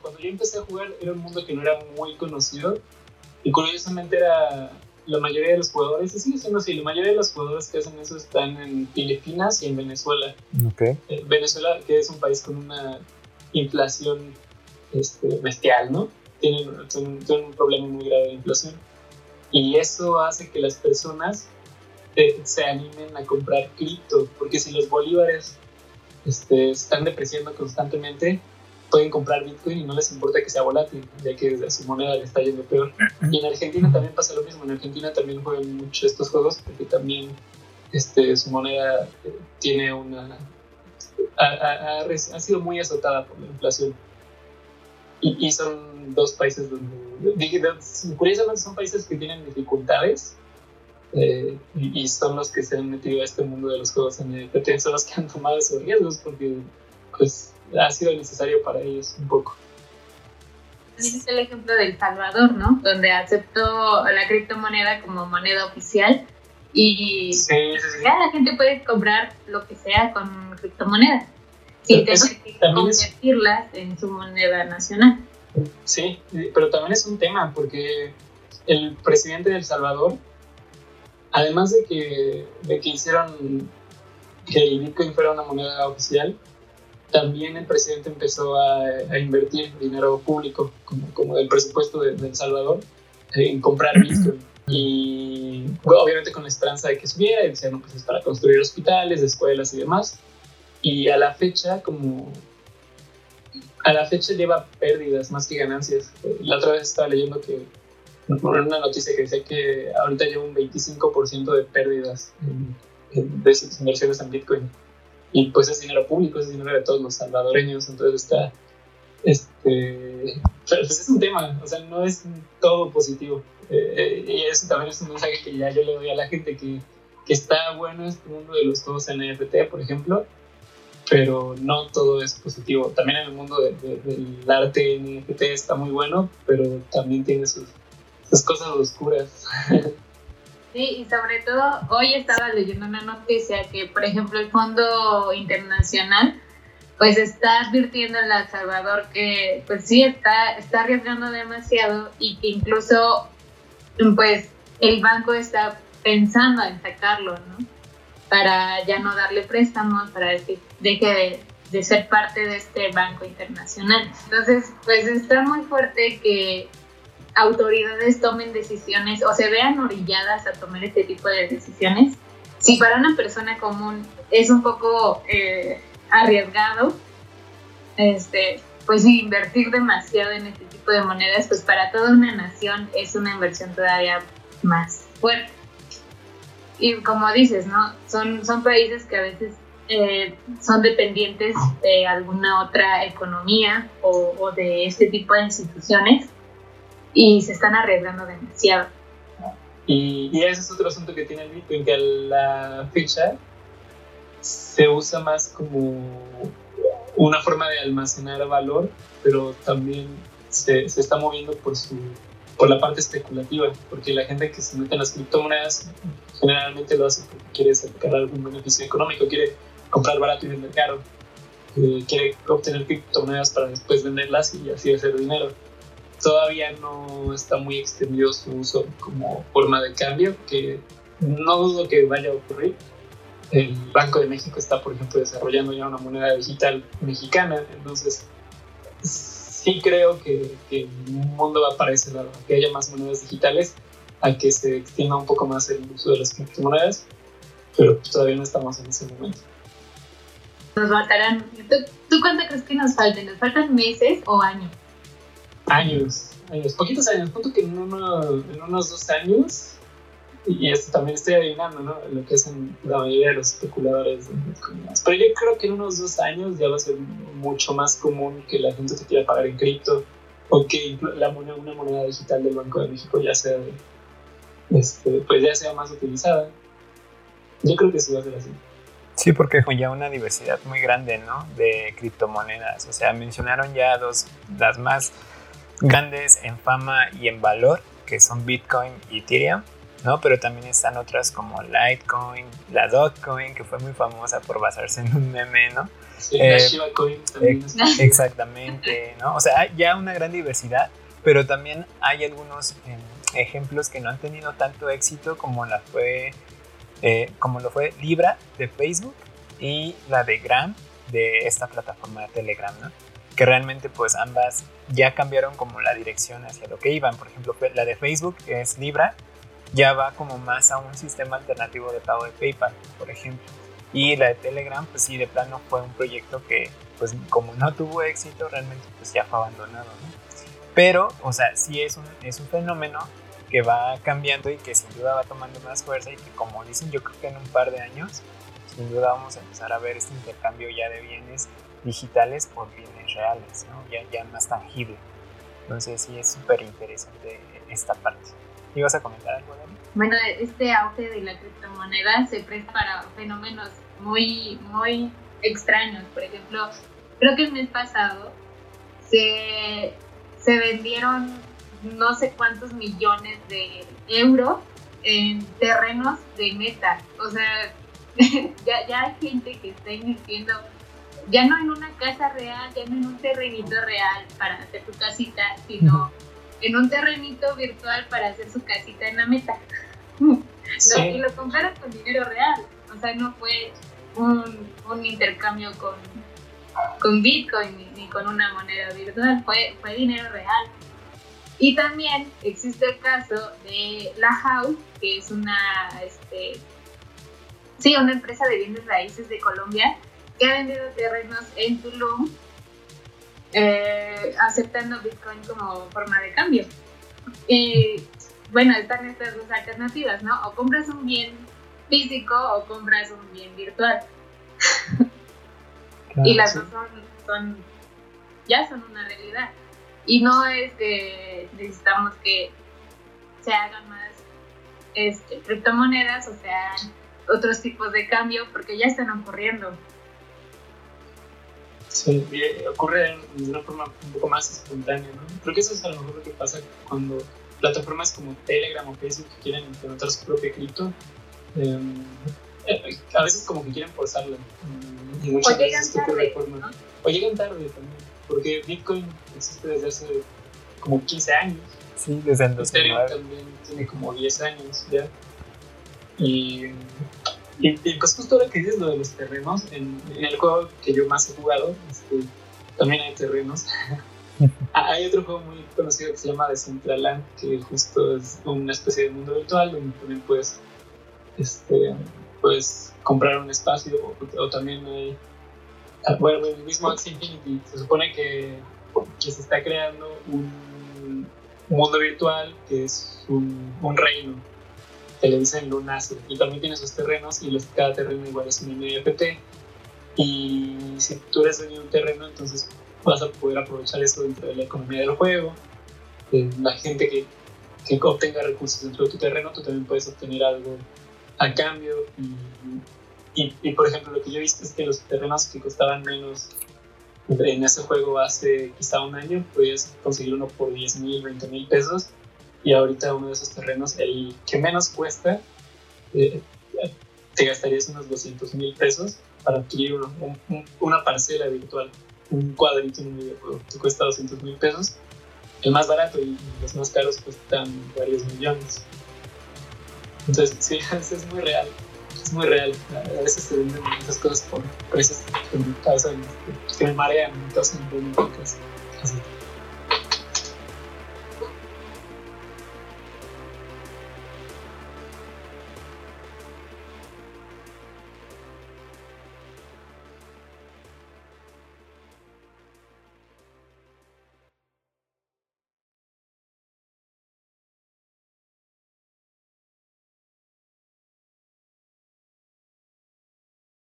cuando yo empecé a jugar era un mundo que no era muy conocido y curiosamente era la mayoría de los jugadores, y sigue siendo así, la mayoría de los jugadores que hacen eso están en Filipinas y en Venezuela. Okay. Eh, Venezuela, que es un país con una inflación este, bestial, ¿no? Tienen, tienen, un problema muy grave de inflación. Y eso hace que las personas eh, se animen a comprar cripto, porque si los bolívares este, están depreciando constantemente, pueden comprar Bitcoin y no les importa que sea volátil, ya que su moneda le está yendo peor. Y en Argentina también pasa lo mismo, en Argentina también juegan mucho estos juegos porque también este, su moneda eh, tiene una... Ha, ha, sido muy azotada por la inflación. Y, y son dos países donde, curiosamente son países que tienen dificultades eh, y, son los que se han metido a este mundo de los juegos en NFT, son los que han tomado esos riesgos porque pues ha sido necesario para ellos un poco. También es el ejemplo del Salvador, ¿no? Donde aceptó la criptomoneda como moneda oficial y ya la gente puede comprar lo que sea con criptomonedas sin tener que convertirlas en su moneda nacional. Sí, pero también es un tema porque el presidente de El Salvador, además de que, de que hicieron que el Bitcoin fuera una moneda oficial, también el presidente empezó a, invertir dinero público, como, como del presupuesto de, El Salvador, en comprar Bitcoin. Y obviamente con la esperanza de que subiera, y decían, no, pues es para construir hospitales, escuelas y demás. Y a la fecha, como a la fecha lleva pérdidas más que ganancias. La otra vez estaba leyendo que una noticia que decía que ahorita lleva un 25% de pérdidas de sus inversiones en Bitcoin y pues es dinero público, es dinero de todos los salvadoreños, entonces está, este, pues es un tema, o sea, no es todo positivo. Eh, y eso también es un mensaje que ya yo le doy a la gente que, que está bueno este mundo de los juegos NFT, por ejemplo, pero no todo es positivo. También en el mundo del arte NFT está muy bueno, pero también tiene sus, sus cosas oscuras. Sí, y sobre todo hoy estaba leyendo una noticia que, por ejemplo, el Fondo Internacional pues está advirtiendo a El Salvador que pues sí está, está arriesgando demasiado y que incluso pues el banco está pensando en sacarlo, ¿no? Para ya no darle préstamos, para que deje de, de ser parte de este banco internacional. Entonces, pues está muy fuerte que autoridades tomen decisiones o se vean orilladas a tomar este tipo de decisiones. Si para una persona común es un poco eh, arriesgado, este, pues invertir demasiado en este tipo de monedas, pues para toda una nación es una inversión todavía más fuerte. Y como dices, ¿no? Son, son países que a veces eh, son dependientes de alguna otra economía o, o de este tipo de instituciones y se están arriesgando demasiado. Y, y, ese es otro asunto que tiene el Bitcoin, que la fecha se usa más como una forma de almacenar valor, pero también se, se está moviendo por, su, por la parte especulativa, porque la gente que se mete en las criptomonedas generalmente lo hace porque quiere sacar algún beneficio económico, quiere comprar barato y vender caro, eh, quiere obtener criptomonedas para después venderlas y así hacer dinero todavía no está muy extendido su uso como forma de cambio, que no dudo que vaya a ocurrir. El Banco de México está, por ejemplo, desarrollando ya una moneda digital mexicana, entonces sí creo que, el mundo va para ese lado, que haya más monedas digitales, a que se extienda un poco más el uso de las criptomonedas, pero todavía no estamos en ese momento. Nos faltarán, ¿tú, cuánto crees que nos falten? ¿Nos faltan meses o años? Años, años, poquitos años, punto que en, en unos dos años, y esto también estoy adivinando, ¿no? Lo que hacen la mayoría de los especuladores Pero yo creo que en unos dos años ya va a ser mucho más común que la gente se quiera pagar en cripto o que la moneda, una moneda digital del Banco de México ya sea, este, pues ya sea más utilizada. Yo creo que sí va a ser así. Sí, porque hay ya una diversidad muy grande, ¿no? De criptomonedas. O sea, mencionaron ya dos, las más grandes en fama y en valor, que son Bitcoin y Ethereum. ¿no? Pero también están otras como Litecoin, la Dogecoin, que fue muy famosa por basarse en un meme, ¿no? Sí, la Shiba Coin también. Exactamente, ¿no? O sea, hay ya una gran diversidad, pero también hay algunos eh, ejemplos que no han tenido tanto éxito como la fue, eh, como lo fue Libra de Facebook y la de Gram de esta plataforma de Telegram, ¿no? Que realmente pues ambas ya cambiaron como la dirección hacia lo que iban. Por ejemplo, la de Facebook que es Libra, ya va como más a un sistema alternativo de pago de PayPal, por ejemplo. Y la de Telegram, pues sí, de plano fue un proyecto que, pues como no tuvo éxito, realmente pues ya fue abandonado, ¿no? Pero, o sea, sí es un, es un fenómeno que va cambiando y que sin duda va tomando más fuerza y que como dicen, yo creo que en un par de años, sin duda vamos a empezar a ver este intercambio ya de bienes digitales por bienes reales, ¿no? ya, más tangible. Entonces sí es súper interesante esta parte. ¿Ibas a comentar algo, Dani? Bueno, este auge de la criptomoneda se presta para fenómenos muy, muy extraños. Por ejemplo, creo que el mes pasado se, se vendieron no sé cuántos millones de euros en terrenos de meta. O sea, ya, ya hay gente que está invirtiendo ya no en una casa real, ya no en un terrenito real para hacer tu casita, sino en un terrenito virtual para hacer su casita en la meta. Y lo compraron con dinero real. O sea, no fue un, un intercambio con, con Bitcoin ni, ni, con una moneda virtual, fue, fue dinero real. Y también existe el caso de La House, que es una, este, sí, una empresa de bienes raíces de Colombia que ha vendido terrenos en Tulum eh, aceptando Bitcoin como forma de cambio. Y bueno, están estas dos alternativas, ¿no? O compras un bien físico o compras un bien virtual. y las dos son, son, ya son una realidad. Y no es que necesitamos que se hagan más este, criptomonedas o sea otros tipos de cambio porque ya están ocurriendo. Sí, ocurre de una forma un poco más espontánea, ¿no? Creo que eso es a lo mejor lo que pasa cuando plataformas como Telegram o Facebook quieren implementar su propia cripto. Em, eh, a veces como que quieren forzarlo. Y muchas o veces llegan tarde, forma, ¿no? O llegan tarde también, porque Bitcoin existe desde hace como 15 años. Sí, desde el 2009. Ethereum también tiene como 10 años ya. Y y, pues justo ahora que dices lo de los terrenos, en, el juego que yo más he jugado, este, también hay terrenos. hay otro juego muy conocido que se llama Decentraland, que justo es una especie de mundo virtual donde también puedes, este, puedes comprar un espacio o, también hay... Ah, bueno, el mismo Axie Infinity se supone que, que se está creando un mundo virtual que es un, un reino le dicen Lunace. Y también tiene sus terrenos y los, cada terreno igual es un NFT. Y si tú eres dueño de un terreno, entonces vas a poder aprovechar eso dentro de la economía del juego. la gente que, que obtenga recursos dentro de tu terreno, tú también puedes obtener algo a cambio. Y, y, por ejemplo, lo que yo he visto es que los terrenos que costaban menos en ese juego hace quizá un año, podías conseguir uno por 10 mil, 20 mil pesos y ahorita uno de esos terrenos, el que menos cuesta, eh, te gastarías unos 200 mil pesos para adquirir una parcela virtual, un cuadrito en un videojuego, te cuesta 200 mil pesos. El más barato y los más caros cuestan varios millones. Entonces, sí, es muy real. Es muy real. A veces te venden muchas cosas por precios que me causan, que me marean, me.